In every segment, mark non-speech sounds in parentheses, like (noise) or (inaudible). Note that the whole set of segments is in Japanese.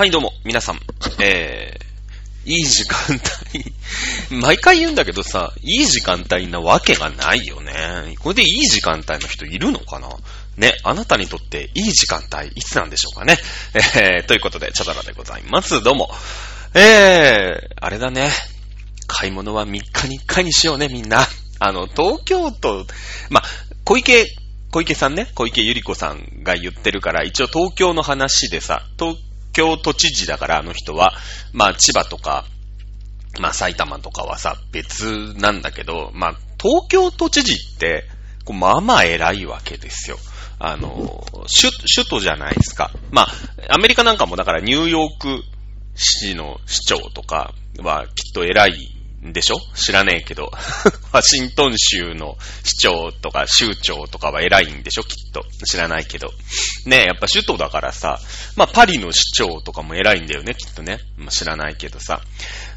はい、どうも、皆さん。えー、いい時間帯。(laughs) 毎回言うんだけどさ、いい時間帯なわけがないよね。これでいい時間帯の人いるのかな？ね、あなたにとっていい時間帯、いつなんでしょうかね。えー、ということで、チャドラでございます。どうも。えー、あれだね。買い物は3日に1回にしようね、みんな。あの、東京都、ま、小池、小池さんね、小池百合子さんが言ってるから、一応東京の話でさ、東京都知事だから、あの人は、まあ、千葉とか、まあ、埼玉とかはさ、別なんだけど、まあ、東京都知事って、こうまあまあ偉いわけですよ。あの、首、都じゃないですか。まあ、アメリカなんかもだからニューヨーク市の市長とかはきっと偉いでしょ？知らねえけど。(laughs) ワシントン州の市長とか州長とかは偉いんでしょ？きっと。知らないけど。ねえ、やっぱ首都だからさ、まあパリの市長とかも偉いんだよね、きっとね。まあ知らないけどさ。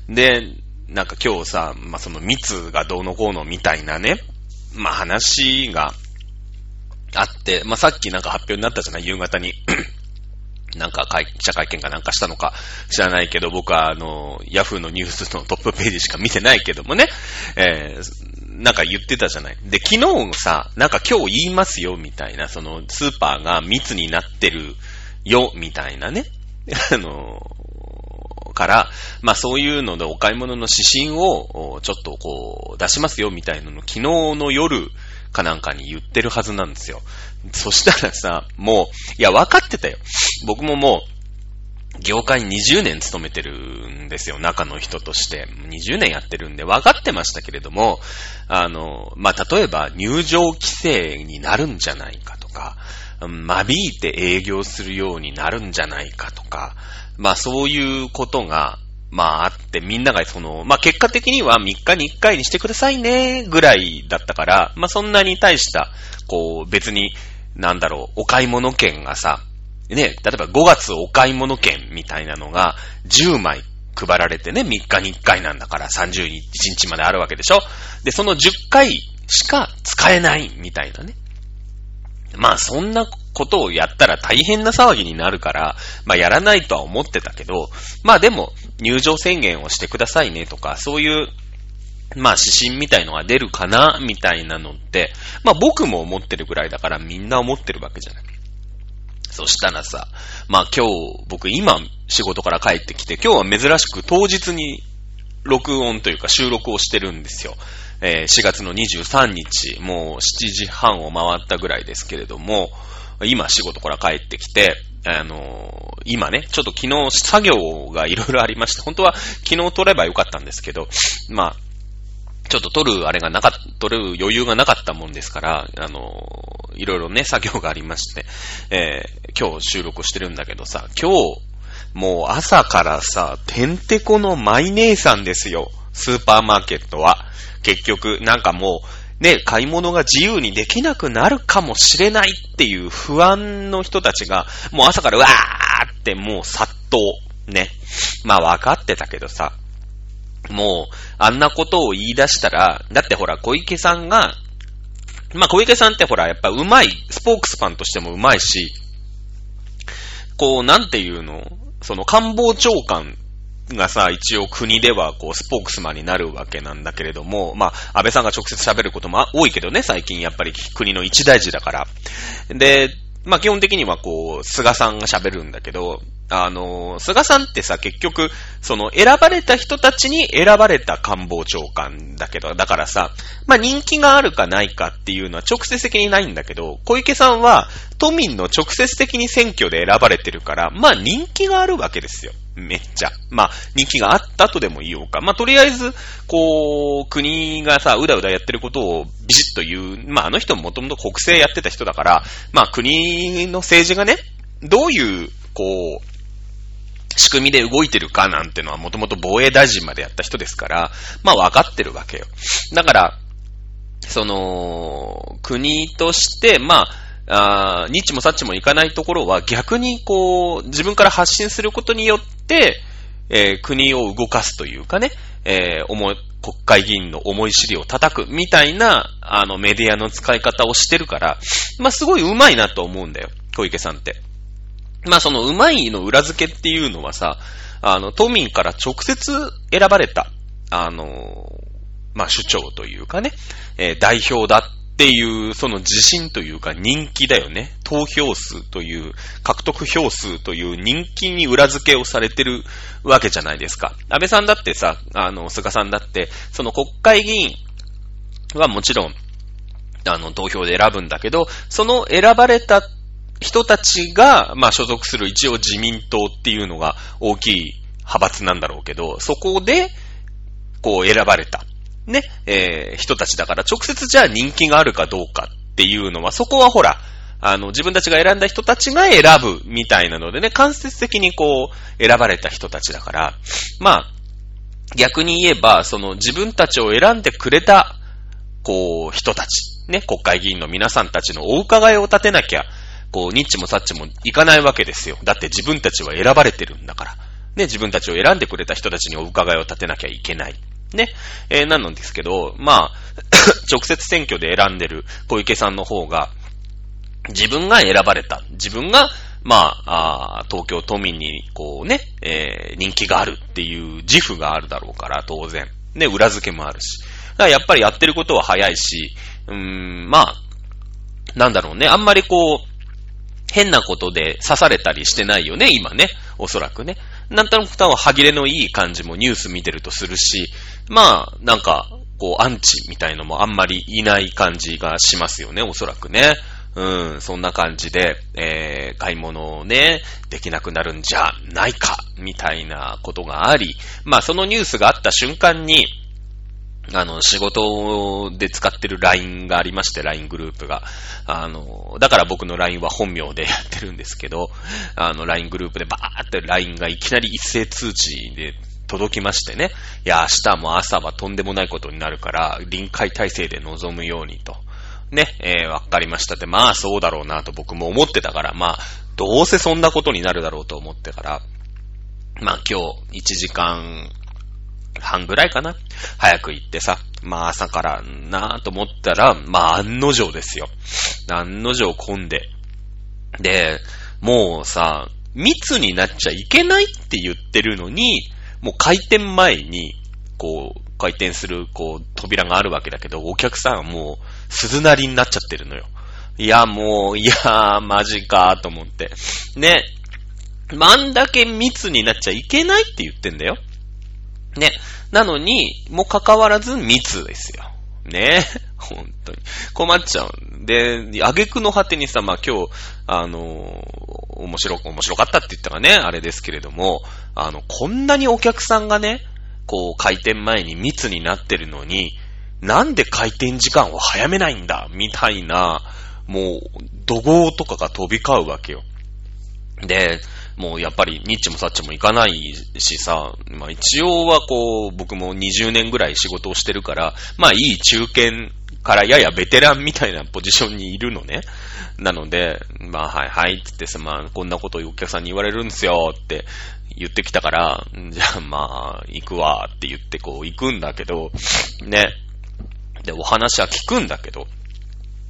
で、なんか今日さ、まあその密がどうのこうのみたいなね、まあ話があって、まあさっきなんか発表になったじゃない？夕方に。なんか会、記者会見かなんかしたのか知らないけど、僕はあの、ヤフーのニュースのトップページしか見てないけどもね、えー、なんか言ってたじゃない。で、昨日さ、なんか今日言いますよ、みたいな、その、スーパーが密になってるよ、みたいなね、(laughs) あの、から、まあそういうのでお買い物の指針を、ちょっとこう、出しますよ、みたいなの、昨日の夜、かなんかに言ってるはずなんですよ。そしたらさ、もう、いや、分かってたよ。僕ももう、業界に20年勤めてるんですよ、中の人として。20年やってるんで分かってましたけれども、あの、まあ、例えば入場規制になるんじゃないかとか、間引いて営業するようになるんじゃないかとか、まあ、そういうことが、まああって、みんながその、まあ結果的には3日に1回にしてくださいね、ぐらいだったから、まあそんなに大した、こう別に、なんだろう、お買い物券がさ、ね、例えば5月お買い物券みたいなのが10枚配られてね、3日に1回なんだから31日まであるわけでしょ？で、その10回しか使えないみたいなね。まあそんなことをやったら大変な騒ぎになるから、まあやらないとは思ってたけど、まあでも入場宣言をしてくださいねとか、そういう、まあ指針みたいのが出るかな、みたいなのって、まあ僕も思ってるぐらいだからみんな思ってるわけじゃない。そしたらさ、まあ今日、僕今仕事から帰ってきて、今日は珍しく当日に録音というか収録をしてるんですよ。えー4月の23日、もう7時半を回ったぐらいですけれども、今仕事から帰ってきて、あのー今ね、ちょっと昨日作業がいろいろありまして、本当は昨日撮ればよかったんですけど、まあ、ちょっと撮るあれがなかっ撮る余裕がなかったもんですから、あのいろいろね、作業がありまして、えー今日収録してるんだけどさ、今日、もう朝からさ、てんてこのマイ姉さんですよ。スーパーマーケットは。結局、なんかもう、ね、買い物が自由にできなくなるかもしれないっていう不安の人たちが、もう朝からわーってもう殺到。ね。まあ分かってたけどさ、もう、あんなことを言い出したら、だってほら、小池さんが、まあ小池さんってほら、やっぱ上手い、スポークスパンとしても上手いし、こう、なんていうの？その官房長官がさ、一応国ではこう、スポークスマンになるわけなんだけれども、まあ、安倍さんが直接喋ることも多いけどね、最近やっぱり国の一大事だから。で、まあ基本的にはこう、菅さんが喋るんだけど、あの、菅さんってさ、結局、その選ばれた人たちに選ばれた官房長官だけど、だからさ、まあ人気があるかないかっていうのは直接的にないんだけど、小池さんは都民の直接的に選挙で選ばれてるから、まあ人気があるわけですよ。めっちゃ。まあ人気があったとでも言おうか。まあとりあえず、こう、国がさ、うだうだやってることをビシッと言う。まああの人ももともと国政やってた人だから、まあ国の政治がね、どういう、こう、仕組みで動いてるかなんてのはもともと防衛大臣までやった人ですから、まあ分かってるわけよ。だから、その、国として、まあ、あーニッチもサッチもいかないところは逆にこう、自分から発信することによって、えー国を動かすというかね、えー思い、国会議員の思い尻を叩くみたいな、あの、メディアの使い方をしてるから、まあ、すごい上手いなと思うんだよ、小池さんって。まあそのうまいの裏付けっていうのはさ、あの、都民から直接選ばれた、あの、まあ首長というかね、えー、代表だっっていう、その自信というか人気だよね。投票数という、獲得票数という人気に裏付けをされてるわけじゃないですか。安倍さんだってさ、あの、菅さんだって、その国会議員はもちろん、あの、投票で選ぶんだけど、その選ばれた人たちが、まあ、所属する一応自民党っていうのが大きい派閥なんだろうけど、そこで、こう選ばれた、ね、えー、人たちだから直接じゃあ人気があるかどうかっていうのは、そこはほら、あの、自分たちが選んだ人たちが選ぶみたいなのでね、間接的にこう、選ばれた人たちだから、まあ、逆に言えば、その自分たちを選んでくれた、こう、人たち、ね、国会議員の皆さんたちのお伺いを立てなきゃ、こう、ニッチもサッチもいかないわけですよ。だって自分たちは選ばれてるんだから。ね、自分たちを選んでくれた人たちにお伺いを立てなきゃいけない。ね。えー、なのですけど、まあ、(coughs) 直接選挙で選んでる小池さんの方が、自分が選ばれた。自分が、まあ、あ東京都民に、こうね、えー、人気があるっていう自負があるだろうから、当然。ね、裏付けもあるし。だからやっぱりやってることは早いし、うーん、まあ、なんだろうね。あんまりこう、変なことで刺されたりしてないよね、今ね。おそらくね。なんとなく多分歯切れのいい感じもニュース見てるとするし、まあ、なんか、こう、アンチみたいのもあんまりいない感じがしますよね、おそらくね。うん、そんな感じで、えー、買い物をね、できなくなるんじゃないか、みたいなことがあり、まあそのニュースがあった瞬間に、あの、仕事で使ってる LINE がありまして、LINE グループが。あの、だから僕の LINE は本名でやってるんですけど、あの、LINE グループでバーって LINE がいきなり一斉通知で届きましてね。いや、明日も朝はとんでもないことになるから、臨界体制で臨むようにと。ね、えー、わかりましたって、まあそうだろうなと僕も思ってたから、まあ、どうせそんなことになるだろうと思ってから、まあ今日1時間半ぐらいかな早く行ってさ、まあ朝からなぁと思ったら、まあ案の定ですよ。案の定混んで。で、もうさ、密になっちゃいけないって言ってるのに、もう開店前に、こう、回転する、こう、扉があるわけだけど、お客さんはもう、鈴なりになっちゃってるのよ。いや、もう、いやー、マジかーと思って。ね。あんだけ密になっちゃいけないって言ってんだよ。ね。なのに、もかかわらず密ですよ。ね。(laughs) 本当に。困っちゃう。で、挙句の果てにさ、まあ、今日、あの、面白、面白かったって言ったらね、あれですけれども、あの、こんなにお客さんがね、こう、開店前に密になってるのに、なんで開店時間を早めないんだみたいな、もう、怒号とかが飛び交うわけよ。で、もうやっぱりニッチもサッチも行かないしさ、まあ一応はこう、僕も20年ぐらい仕事をしてるから、まあいい中堅からややベテランみたいなポジションにいるのね。なので、まあはいはいってってさ、まあこんなことお客さんに言われるんですよって言ってきたから、じゃあまあ行くわって言ってこう行くんだけど、ね。で、お話は聞くんだけど、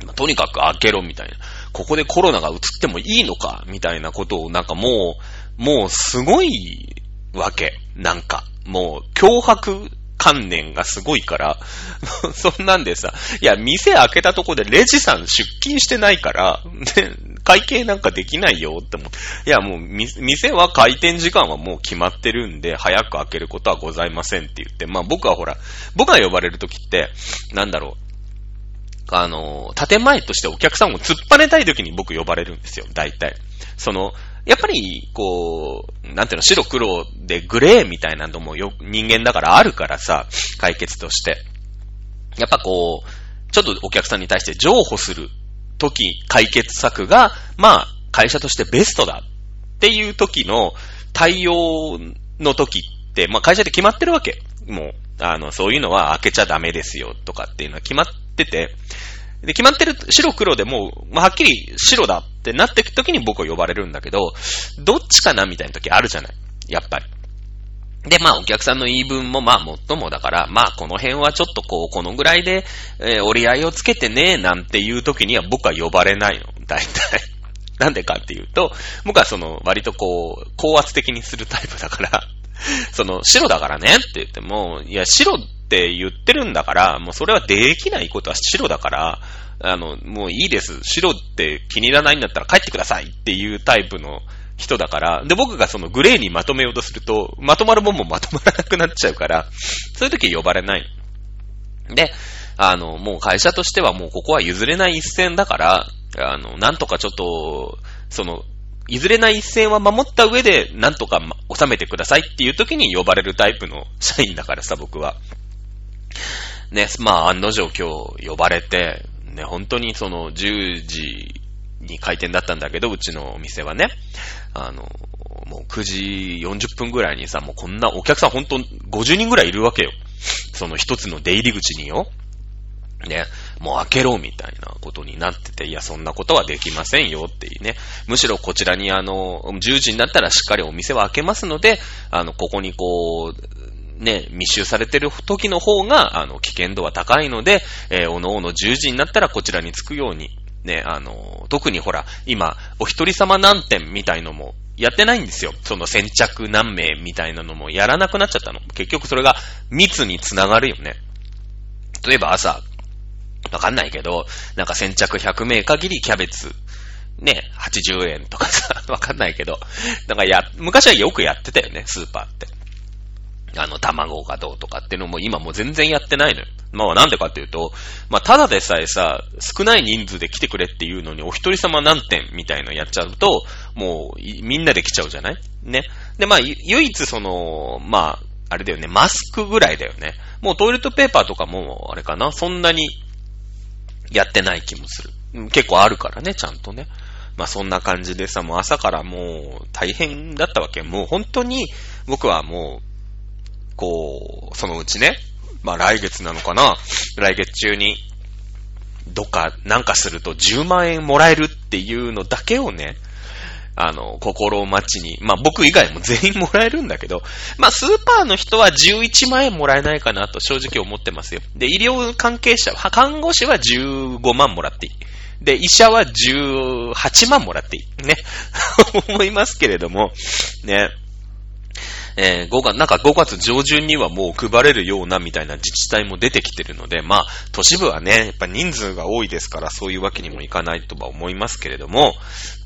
まあ、とにかく開けろみたいな。ここでコロナが移ってもいいのかみたいなことをなんかもう、もうすごいわけ。なんか、もう脅迫観念がすごいから、(laughs) そんなんでさ、いや、店開けたとこでレジさん出勤してないから、ね、会計なんかできないよって思う。いや、もう、店は開店時間はもう決まってるんで、早く開けることはございませんって言って、まあ僕はほら、僕が呼ばれるときって、なんだろう、あの、建前としてお客さんを突っ張ねたい時に僕呼ばれるんですよ、大体。その、やっぱり、こう、なんていうの、白黒でグレーみたいなのもよ、人間だからあるからさ、解決として。やっぱこう、ちょっとお客さんに対して譲歩する時、解決策が、まあ、会社としてベストだっていう時の対応の時って、まあ会社で決まってるわけ。もう、あの、そういうのは開けちゃダメですよとかっていうのは決まってて、で、決まってる白黒でもう、はっきり白だってなってくときに僕は呼ばれるんだけど、どっちかなみたいな時あるじゃない？やっぱり。で、まあ、お客さんの言い分も、まあ、もっともだから、まあ、この辺はちょっとこう、このぐらいで、えー、折り合いをつけてね、なんていう時には僕は呼ばれないの。大体。(laughs) なんでかっていうと、僕はその、割とこう、高圧的にするタイプだから、その、白だからねって言っても、いや、白って言ってるんだから、もうそれはできないことは白だから、あの、もういいです。白って気に入らないんだったら帰ってくださいっていうタイプの人だから、で、僕がそのグレーにまとめようとすると、まとまるもんもまとまらなくなっちゃうから、そういう時呼ばれない。で、あの、もう会社としてはもうここは譲れない一線だから、あの、なんとかちょっと、その、譲れない一線は守った上で、なんとか収めてくださいっていう時に呼ばれるタイプの社員だからさ、僕は。ね、まあ、案の定今日呼ばれて、ね、本当にその10時に開店だったんだけど、うちのお店はね。あの、もう9時40分ぐらいにさ、もうこんなお客さん本当50人ぐらいいるわけよ。その一つの出入り口によ。ね、もう開けろみたいなことになってて、いや、そんなことはできませんよっていうね。むしろこちらにあの、10時になったらしっかりお店は開けますので、あの、ここにこう、ね、密集されてる時の方が、あの、危険度は高いので、えー、おのおの10時になったらこちらに着くように、ね、あの、特にほら、今、お一人様何点みたいのもやってないんですよ。その先着何名みたいなのもやらなくなっちゃったの。結局それが密につながるよね。例えば朝、わかんないけど、なんか先着100名限りキャベツ、ね、80円とかさ、(laughs) わかんないけど、なんかや、昔はよくやってたよね、スーパーって。あの、卵がどうとかっていうのも今もう全然やってないのよ。まあなんでかっていうと、まあただでさえさ、少ない人数で来てくれっていうのにお一人様何点みたいのやっちゃうと、もうみんなで来ちゃうじゃない？ね。で、まあ唯一その、まあ、あれだよね、マスクぐらいだよね。もうトイレットペーパーとかも、あれかな、そんなにやってない気もする。結構あるからね、ちゃんとね。まあそんな感じでさ、もう朝からもう大変だったわけ。もう本当に僕はもうこう、そのうちね、まあ来月なのかな来月中に、どっかなんかすると10万円もらえるっていうのだけをね、あの、心を待ちに、まあ僕以外も全員もらえるんだけど、まあスーパーの人は11万円もらえないかなと正直思ってますよ。で、医療関係者、看護師は15万もらっていい。で、医者は18万もらっていい。ね。(laughs) 思いますけれども、ね。えー、5月、なんか5月上旬にはもう配れるようなみたいな自治体も出てきてるので、まあ、都市部はね、やっぱ人数が多いですから、そういうわけにもいかないとは思いますけれども、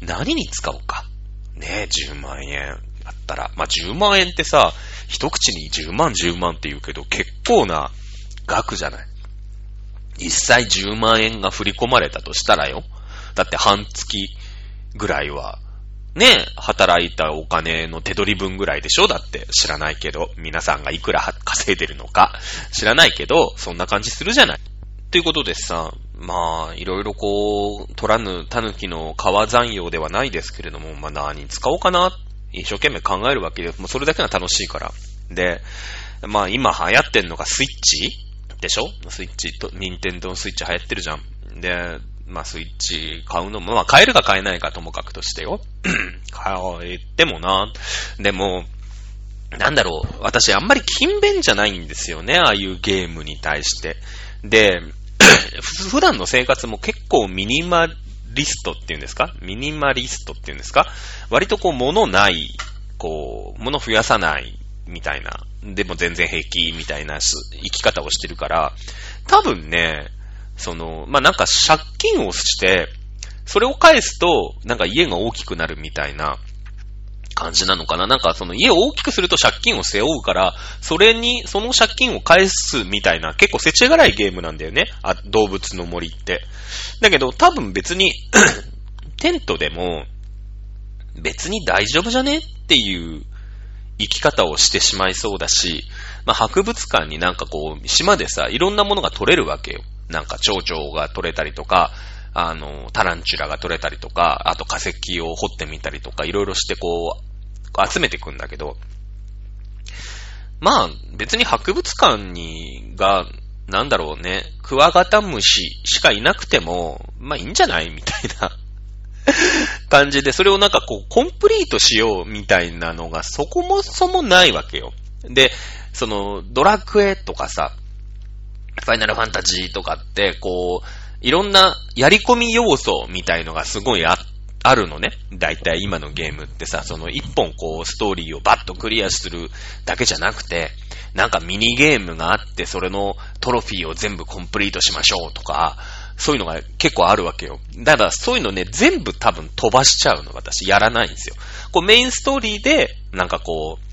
何に使おうか。ね10万円あったら。まあ、10万円ってさ、一口に10万10万って言うけど、結構な額じゃない。実際10万円が振り込まれたとしたらよ。だって半月ぐらいはね、働いたお金の手取り分ぐらいでしょ？だって知らないけど、皆さんがいくら (laughs) 稼いでるのか知らないけど、そんな感じするじゃない。ということでさ、まあ、いろいろこう、取らぬ狸の川残用ではないですけれども、まあ何使おうかな、一生懸命考えるわけで、もうそれだけが楽しいから。で、まあ今流行ってんのがスイッチ？でしょ？スイッチと、ニンテンドースイッチ流行ってるじゃん。で、まあ、スイッチ買うのも、まあ、買えるか買えないかともかくとしてよ。(clears throat) 買えてもな。でも、なんだろう、私あんまり勤勉じゃないんですよね、ああいうゲームに対して。で、(clears throat) 普段の生活も結構ミニマリストっていうんですか？ミニマリストっていうんですか？割とこう物ない、こう、物増やさないみたいな、でも全然平気みたいな生き方をしてるから、多分ね、その、まあ、なんか借金をして、それを返すと、なんか家が大きくなるみたいな感じなのかななんかその家を大きくすると借金を背負うから、それに、その借金を返すみたいな、結構せちがらいゲームなんだよね。あ、動物の森って。だけど多分別に (clears throat) テントでも、別に大丈夫じゃねっていう生き方をしてしまいそうだし、まあ、博物館になんかこう、島でさ、いろんなものが取れるわけよ。なんか蝶々が取れたりとか、あの、タランチュラが取れたりとか、あと化石を掘ってみたりとか、いろいろしてこう、集めていくんだけど、まあ、別に博物館に、が、なんだろうね、クワガタムシしかいなくても、まあいいんじゃないみたいな (laughs) 感じで、それをなんかこう、コンプリートしようみたいなのがそこもそもないわけよ。で、その、ドラクエとかさ、ファイナルファンタジーとかって、こう、いろんなやり込み要素みたいのがすごいああるのね。だいたい今のゲームってさ、その一本こうストーリーをバッとクリアするだけじゃなくて、なんかミニゲームがあって、それのトロフィーを全部コンプリートしましょうとか、そういうのが結構あるわけよ。だからそういうのね、全部多分飛ばしちゃうの、私。やらないんですよ。こうメインストーリーで、なんかこう、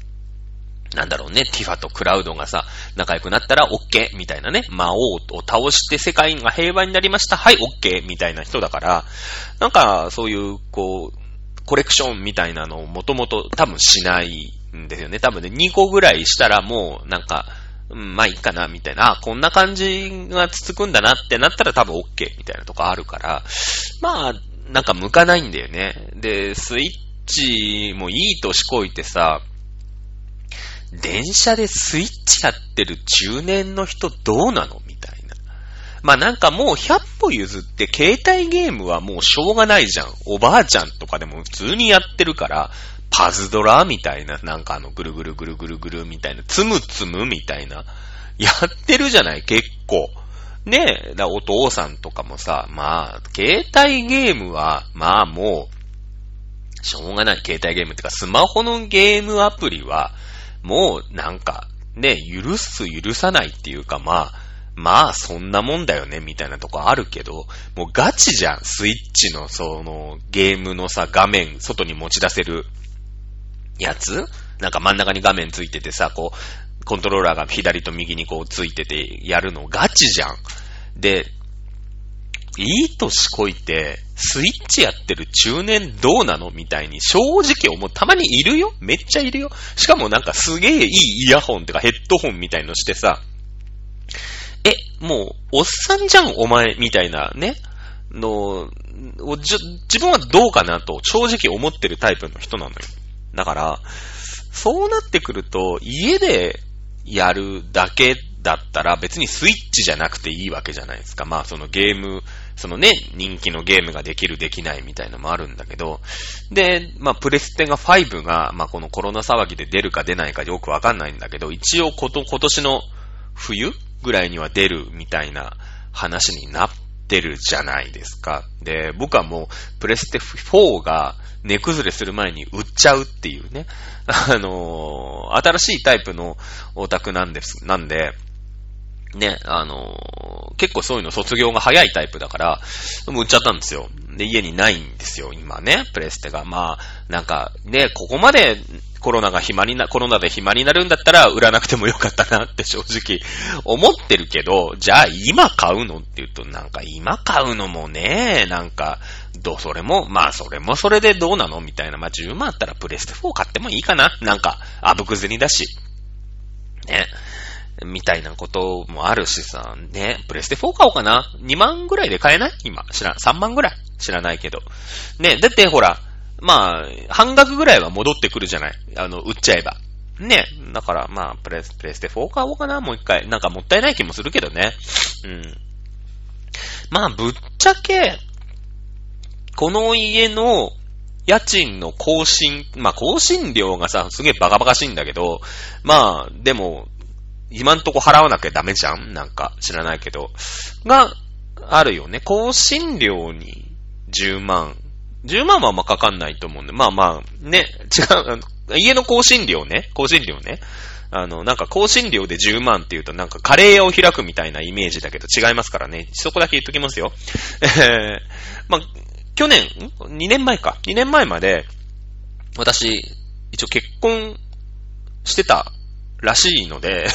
なんだろうね、ティファとクラウドがさ、仲良くなったら OK みたいなね、魔王を倒して世界が平和になりました、はい OK みたいな人だから、なんかそういう、こう、コレクションみたいなのをもともと多分しないんですよね。多分ね、2個ぐらいしたらもうなんか、うん、まあいいかな、みたいな、あ、こんな感じが続くんだなってなったら多分 OK みたいなとこあるから、まあ、なんか向かないんだよね。で、スイッチもいい年こいてさ、電車でスイッチやってる中年の人どうなのみたいな。まあなんかもう100歩譲って携帯ゲームはもうしょうがないじゃん。おばあちゃんとかでも普通にやってるから、パズドラみたいな、なんかあのぐるぐるぐるぐるぐるみたいな、つむつむみたいな、やってるじゃない結構。ねえ、だお父さんとかもさ、まあ、携帯ゲームは、まあもう、しょうがない携帯ゲームってか、スマホのゲームアプリは、もうなんか、ね、許す許さないっていうかまあ、まあそんなもんだよね、みたいなとこあるけど、もうガチじゃん、スイッチのそのゲームのさ、画面、外に持ち出せるやつ？なんか真ん中に画面ついててさ、こう、コントローラーが左と右にこうついててやるのガチじゃん。で、いい年こいて、スイッチやってる中年どうなのみたいに正直思う。たまにいるよめっちゃいるよしかもなんかすげえいいイヤホンってかヘッドホンみたいのしてさ、え、もう、おっさんじゃんお前みたいなね、の、自分はどうかなと正直思ってるタイプの人なのよ。だから、そうなってくると、家でやるだけだったら別にスイッチじゃなくていいわけじゃないですか。まあそのゲーム、そのね、人気のゲームができるできないみたいのもあるんだけど、で、まあプレステが5が、まあこのコロナ騒ぎで出るか出ないかよくわかんないんだけど、一応こと今年の冬ぐらいには出るみたいな話になってるじゃないですか。で、僕はもうプレステ4が値崩れする前に売っちゃうっていうね。あのー、新しいタイプのオタクなんです、なんで、ね、あのー、結構そういうの卒業が早いタイプだから、もう売っちゃったんですよ。で、家にないんですよ、今ね、プレステが。まあ、なんか、ね、ここまでコロナが暇にな、コロナで暇になるんだったら売らなくてもよかったなって正直思ってるけど、じゃあ今買うのって言うと、なんか今買うのもね、なんか、どう、それも、まあそれもそれでどうなの？みたいな。まあ10万あったらプレステ4買ってもいいかななんか、あぶく銭だし。ね。みたいなこともあるしさ、ね、プレステ4買おうかな ?2 万ぐらいで買えない？今、知らん。3万ぐらい？知らないけど。ね、だってほら、まあ、半額ぐらいは戻ってくるじゃない？あの、売っちゃえば。ね。だから、まあ、プレス、プレステ4買おうかなもう一回。なんかもったいない気もするけどね。うん。まあ、ぶっちゃけ、この家の家賃の更新、まあ、更新料がさ、すげえバカバカしいんだけど、まあ、でも、今んとこ払わなきゃダメじゃん？なんか、知らないけど。が、あるよね。更新料に10万10万はあんまかかんないと思うんで、まあまあ、ね、違う、家の更新料ね、更新料ね。あの、なんか更新料で10万って言うとなんかカレー屋を開くみたいなイメージだけど違いますからね。そこだけ言っときますよ。えー、まあ、去年、2年前か。2年前まで、私、一応結婚してたらしいので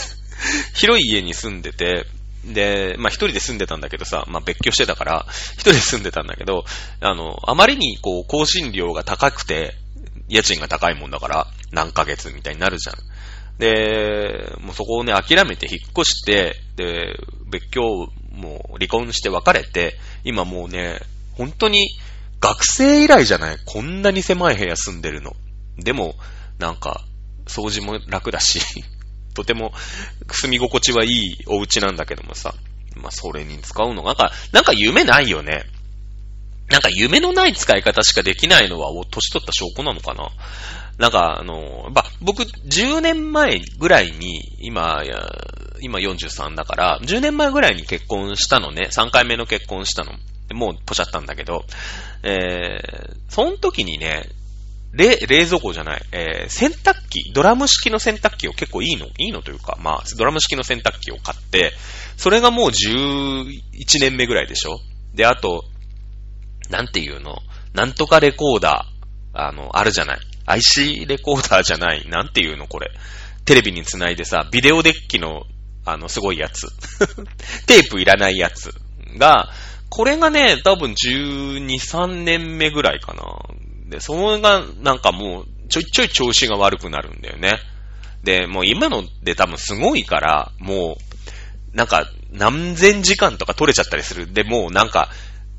(laughs) 広い家に住んでて、で、まあ一人で住んでたんだけどさ、まあ別居してたから、一人で住んでたんだけど、あの、あまりにこう、更新料が高くて、家賃が高いもんだから、何ヶ月みたいになるじゃん。で、もうそこをね、諦めて引っ越して、で、別居、もう離婚して別れて、今もうね、本当に学生以来じゃない？こんなに狭い部屋住んでるの。でも、なんか、掃除も楽だしとても住み心地はいいお家なんだけどもさ。まあ、それに使うのが、なんか、なんか夢ないよね。なんか夢のない使い方しかできないのは、お年取った証拠なのかななんか、あの、ま僕、10年前ぐらいに、今、今43だから、10年前ぐらいに結婚したのね。3回目の結婚したの。もうポチャったんだけど、えー、その時にね、冷、冷蔵庫じゃない、えー、洗濯機、ドラム式の洗濯機を結構いいの、いいのというか、まあ、ドラム式の洗濯機を買って、それがもう11年目ぐらいでしょ？で、あと、なんていうの、なんとかレコーダー、あの、あるじゃない？IC レコーダーじゃない？なんていうの？これ。テレビにつないでさ、ビデオデッキの、あの、すごいやつ。(laughs) テープいらないやつが、これがね、多分12、3年目ぐらいかな。で、それがなんかもう、ちょいちょい調子が悪くなるんだよね。で、もう今ので多分すごいから、もう、なんか何千時間とか取れちゃったりする。で、もうなんか、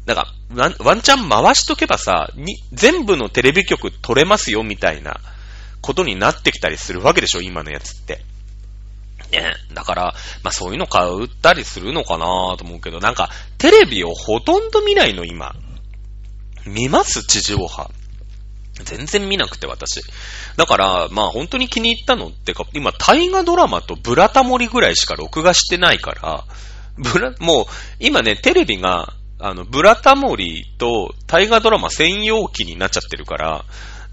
なんか、ワンチャン回しとけばさ、に、全部のテレビ局取れますよみたいなことになってきたりするわけでしょ、今のやつって。ね。だから、まあそういうの買ったりするのかなと思うけど、なんか、テレビをほとんど見ないの、今。見ます？地上波。全然見なくて、私。だから、まあ本当に気に入ったのってか、今、大河ドラマとブラタモリぐらいしか録画してないから、ブラ、もう、今ね、テレビが、あの、ブラタモリと大河ドラマ専用機になっちゃってるから、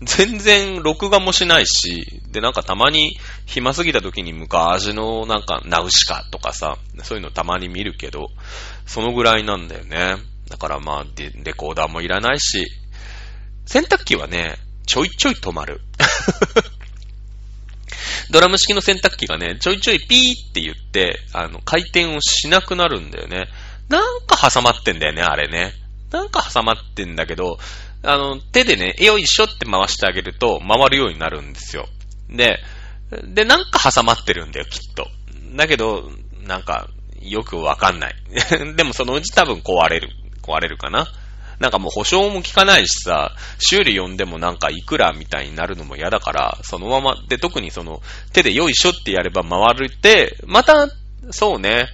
全然録画もしないし、で、なんかたまに暇すぎた時に昔のなんかナウシカとかさ、そういうのたまに見るけど、そのぐらいなんだよね。だからまあ、レコーダーもいらないし、洗濯機はね、ちょいちょい止まる。(laughs) ドラム式の洗濯機がね、ちょいちょいピーって言って、あの、回転をしなくなるんだよね。なんか挟まってんだよね、あれね。なんか挟まってんだけど、あの、手でね、よいしょって回してあげると回るようになるんですよ。で、で、なんか挟まってるんだよ、きっと。だけど、なんか、よくわかんない。(laughs) でもそのうち多分壊れる。壊れるかな。なんかもう保証も効かないしさ、修理呼んでもなんかいくらみたいになるのも嫌だから、そのまま、で、特にその、手でよいしょってやれば回るって、また、そうね、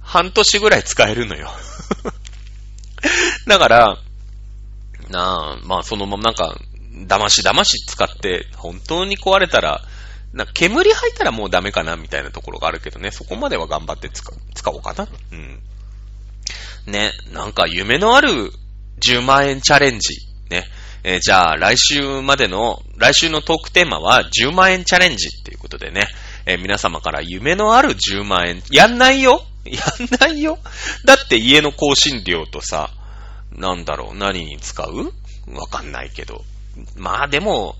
半年ぐらい使えるのよ。(laughs) だから、なあ、まあそのままなんか、騙し騙し使って、本当に壊れたら、な煙吐いたらもうダメかなみたいなところがあるけどね、そこまでは頑張って使使おうかな。うん。ね、なんか夢のある10万円チャレンジ。ね。えー、じゃあ来週までの、来週のトークテーマは10万円チャレンジっていうことでね、えー、皆様から夢のある10万円、やんないよ (laughs) やんないよだって家の更新料とさ、なんだろう、何に使う？わかんないけど。まあでも、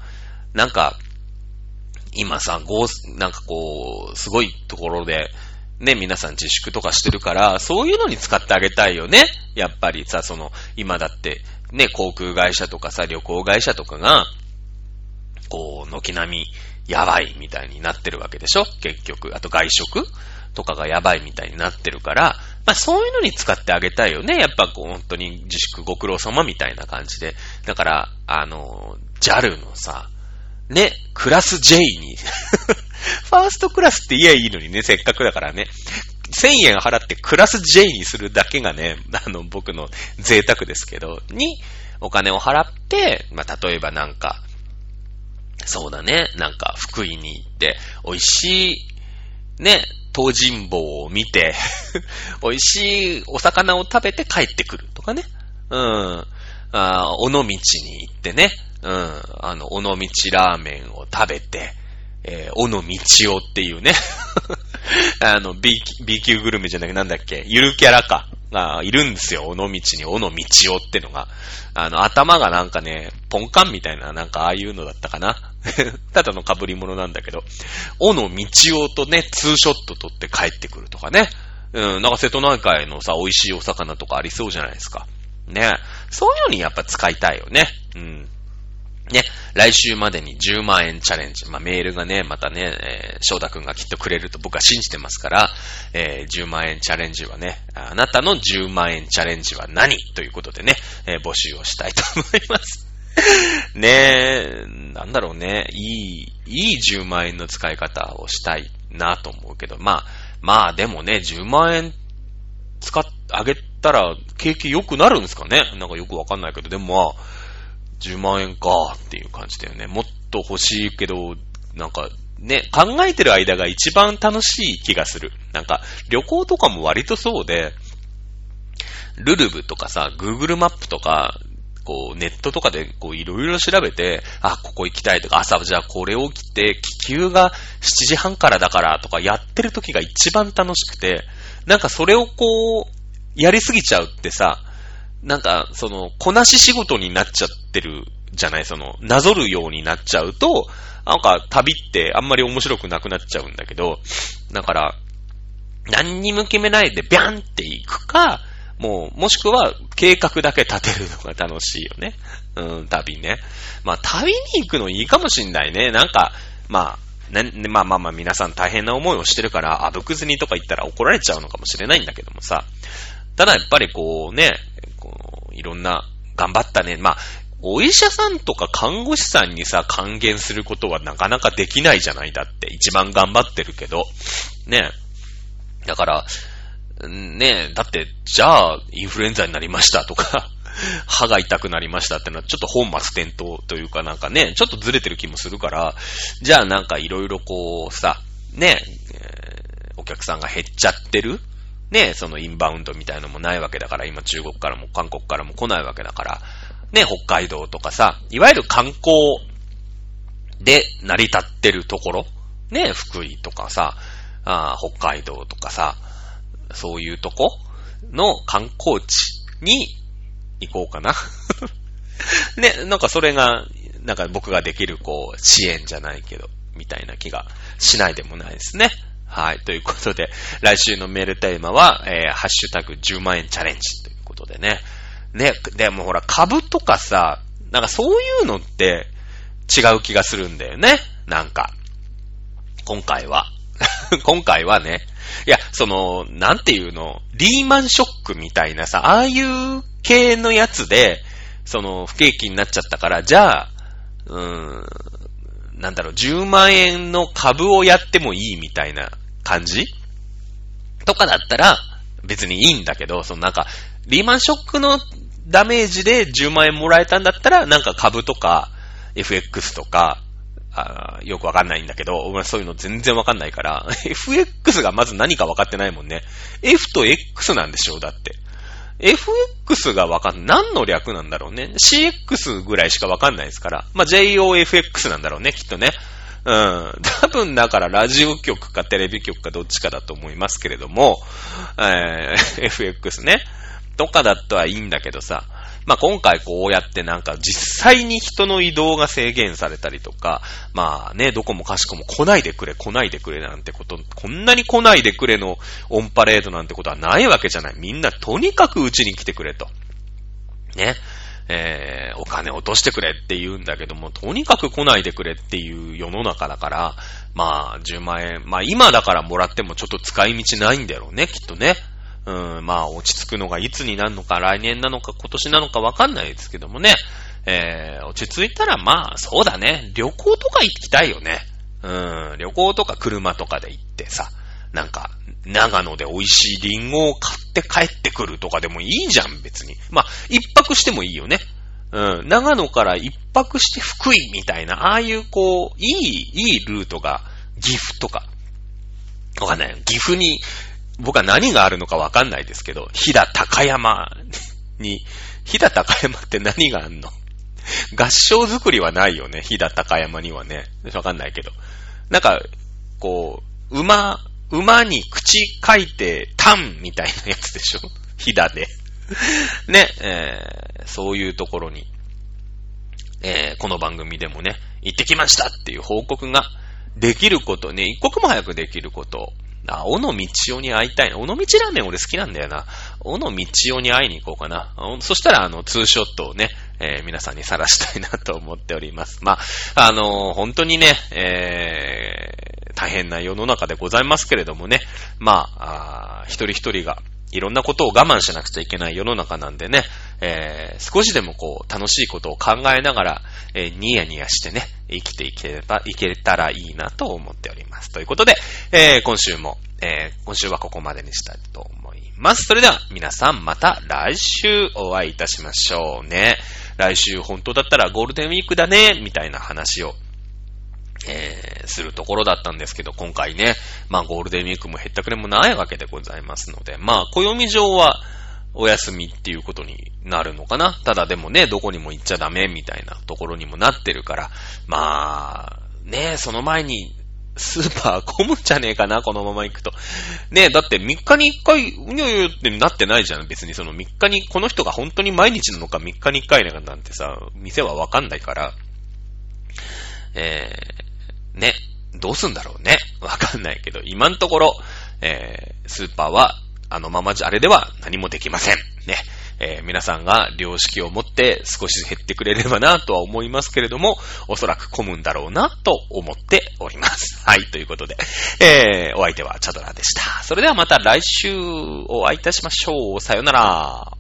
なんか、今さ、ごなんかこう、すごいところで、ね、皆さん自粛とかしてるから、そういうのに使ってあげたいよね。やっぱりさ、その、今だって、ね、航空会社とかさ、旅行会社とかが、こう、軒並み、やばいみたいになってるわけでしょ？結局。あと外食とかがやばいみたいになってるから、まあそういうのに使ってあげたいよね。やっぱこう本当に自粛ご苦労様みたいな感じで。だから、あの、JAL のさ、ね、クラス J にファーストクラスって言えいいのにね、せっかくだからね。1000円払ってクラス J にするだけがね、あの、僕の贅沢ですけど、に、お金を払って、まあ、例えばなんか、そうだね、なんか、福井に行って、美味しい、ね、東尋坊を見て (laughs) 美味しいお魚を食べて帰ってくるとかね。うん。あ尾道に行ってね。うん。あの、尾道ラーメンを食べて、えー、尾の道夫っていうね (laughs) あの、B、B 級グルメじゃなくてなんだっけ？ゆるキャラか。がいるんですよ。尾道に尾の道夫ってのが。あの、頭がなんかね、ポンカンみたいな、なんかああいうのだったかな。(laughs) ただの被り物なんだけど、尾の道夫とね、ツーショット撮って帰ってくるとかね。うん、なんか瀬戸内海のさ、美味しいお魚とかありそうじゃないですか。ね。そういうのにやっぱ使いたいよね。うん。ね、来週までに10万円チャレンジ。まあ、メールがね、またね、えー、翔太くんがきっとくれると僕は信じてますから、えー、10万円チャレンジはね、あなたの10万円チャレンジは何？ということでね、えー、募集をしたいと思います。(laughs) ねえ、なんだろうね、いい、いい10万円の使い方をしたいなと思うけど、まあ、まあでもね、10万円使っあげたら景気良くなるんですかね？なんかよくわかんないけど、でもまあ、10万円かっていう感じだよね。もっと欲しいけど、なんか、ね、考えてる間が一番楽しい気がする。なんか、旅行とかも割とそうで、ルルブとかさ、Google マップとか、こう、ネットとかで、こう、いろいろ調べて、あ、ここ行きたいとか、朝、じゃあこれを着て、気球が7時半からだからとか、やってる時が一番楽しくて、なんかそれをこう、やりすぎちゃうってさ、なんか、その、こなし仕事になっちゃってるじゃないその、なぞるようになっちゃうと、なんか旅ってあんまり面白くなくなっちゃうんだけど、だから、何にも決めないでビャンって行くか、もう、もしくは計画だけ立てるのが楽しいよね。うん、旅ね。まあ、旅に行くのいいかもしんないね。なんか、まあ、ね、まあまあまあ皆さん大変な思いをしてるから、あぶくずにとか言ったら怒られちゃうのかもしれないんだけどもさ。ただやっぱりこうね、いろんな、頑張ったね。まあ、お医者さんとか看護師さんにさ、還元することはなかなかできないじゃないだって。一番頑張ってるけど。ね。だから、ねえ、だって、じゃあ、インフルエンザになりましたとか (laughs) 歯が痛くなりましたってのは、ちょっと本末転倒というかなんかね、ちょっとずれてる気もするから、じゃあなんかいろいろこうさ、ねえ、お客さんが減っちゃってるねそのインバウンドみたいのもないわけだから、今中国からも韓国からも来ないわけだから、ね、北海道とかさ、いわゆる観光で成り立ってるところ、ね、福井とかさ、あ北海道とかさ、そういうとこの観光地に行こうかな。(laughs) ね、なんかそれが、なんか僕ができるこう、支援じゃないけど、みたいな気がしないでもないですね。はい。ということで、来週のメールテーマは、えー、ハッシュタグ10万円チャレンジということでね。ね、でもほら、株とかさ、なんかそういうのって違う気がするんだよね。なんか。今回は。(laughs) 今回はね。いや、その、なんていうの、リーマンショックみたいなさ、ああいう系のやつで、その、不景気になっちゃったから、じゃあ、うーん、なんだろう、10万円の株をやってもいいみたいな感じ？とかだったら、別にいいんだけど、そのなんか、リーマンショックのダメージで10万円もらえたんだったら、なんか株とか、FX とか、あよくわかんないんだけど、俺そういうの全然わかんないから、(laughs) FX がまず何かわかってないもんね。F と X なんでしょうだって。FX がわかん、何の略なんだろうね。CX ぐらいしかわかんないですから。まあ、JOFX なんだろうね、きっとね。うん。多分だからラジオ局かテレビ局かどっちかだと思いますけれども、えー、FX ね。とかだとはいいんだけどさ、まあ、今回こうやってなんか実際に人の移動が制限されたりとか、まあね、どこもかしこも来ないでくれ、来ないでくれなんてこと、こんなに来ないでくれのオンパレードなんてことはないわけじゃない。みんなとにかくうちに来てくれと。ね。えー、お金落としてくれって言うんだけども、とにかく来ないでくれっていう世の中だから、まあ、10万円、まあ今だからもらってもちょっと使い道ないんだろうね、きっとね。うん、まあ落ち着くのがいつになるのか、来年なのか、今年なのかわかんないですけどもね。えー、落ち着いたらまあ、そうだね。旅行とか行きたいよね。うん、旅行とか車とかで行ってさ、なんか、長野で美味しいリンゴを買って帰ってくるとかでもいいじゃん、別に。まあ、一泊してもいいよね。うん、長野から一泊して福井みたいな、ああいうこう、いい、いいルートが、岐阜とか、わかんない。岐阜に僕は何があるのかわかんないですけど、飛騨高山に、飛騨高山って何があんの？合唱作りはないよね、飛騨高山にはね。わかんないけど。なんか、こう、馬、馬に口書いて、タンみたいなやつでしょ？(laughs) 飛騨で。(laughs) ね、えー、そういうところに、えー、この番組でもね、行ってきましたっていう報告ができることね、一刻も早くできることあ、小野道夫に会いたいな。小野道ラーメン俺好きなんだよな。小野道夫に会いに行こうかな。そしたら、あの、ツーショットをね、えー、皆さんに晒したいなと思っております。まあ、あのー、本当にね、え大変な世の中でございますけれどもね、まあ、あ一人一人がいろんなことを我慢しなくちゃいけない世の中なんでね、えー、少しでもこう、楽しいことを考えながら、えー、ニヤニヤしてね、生きていければ、いけたらいいなと思っております。ということで、えー、今週も、え、今週はここまでにしたいと思います。それでは、皆さんまた来週お会いいたしましょうね。来週本当だったらゴールデンウィークだね、みたいな話をえ、するところだったんですけど、今回ね、まあゴールデンウィークも減ったくれもないわけでございますので、まあ暦上は、お休みっていうことになるのかな。ただでもね、どこにも行っちゃダメみたいなところにもなってるから、まあ、ね、その前にスーパー混むんじゃねえかな、このまま行くと。ねだって3日に1回、うにょよってなってないじゃん。別にその3日に、この人が本当に毎日なのか3日に1回なんてさ、店はわかんないから、え、ね、どうすんだろうね。わかんないけど、今のところ、えー、スーパーは、あのままじゃ、あれでは何もできません。ね。えー、皆さんが良識を持って少し減ってくれればなとは思いますけれども、おそらく混むんだろうなと思っております。(laughs) はい、ということで、えー、お相手はチャドラでした。それではまた来週お会いいたしましょう。さよなら。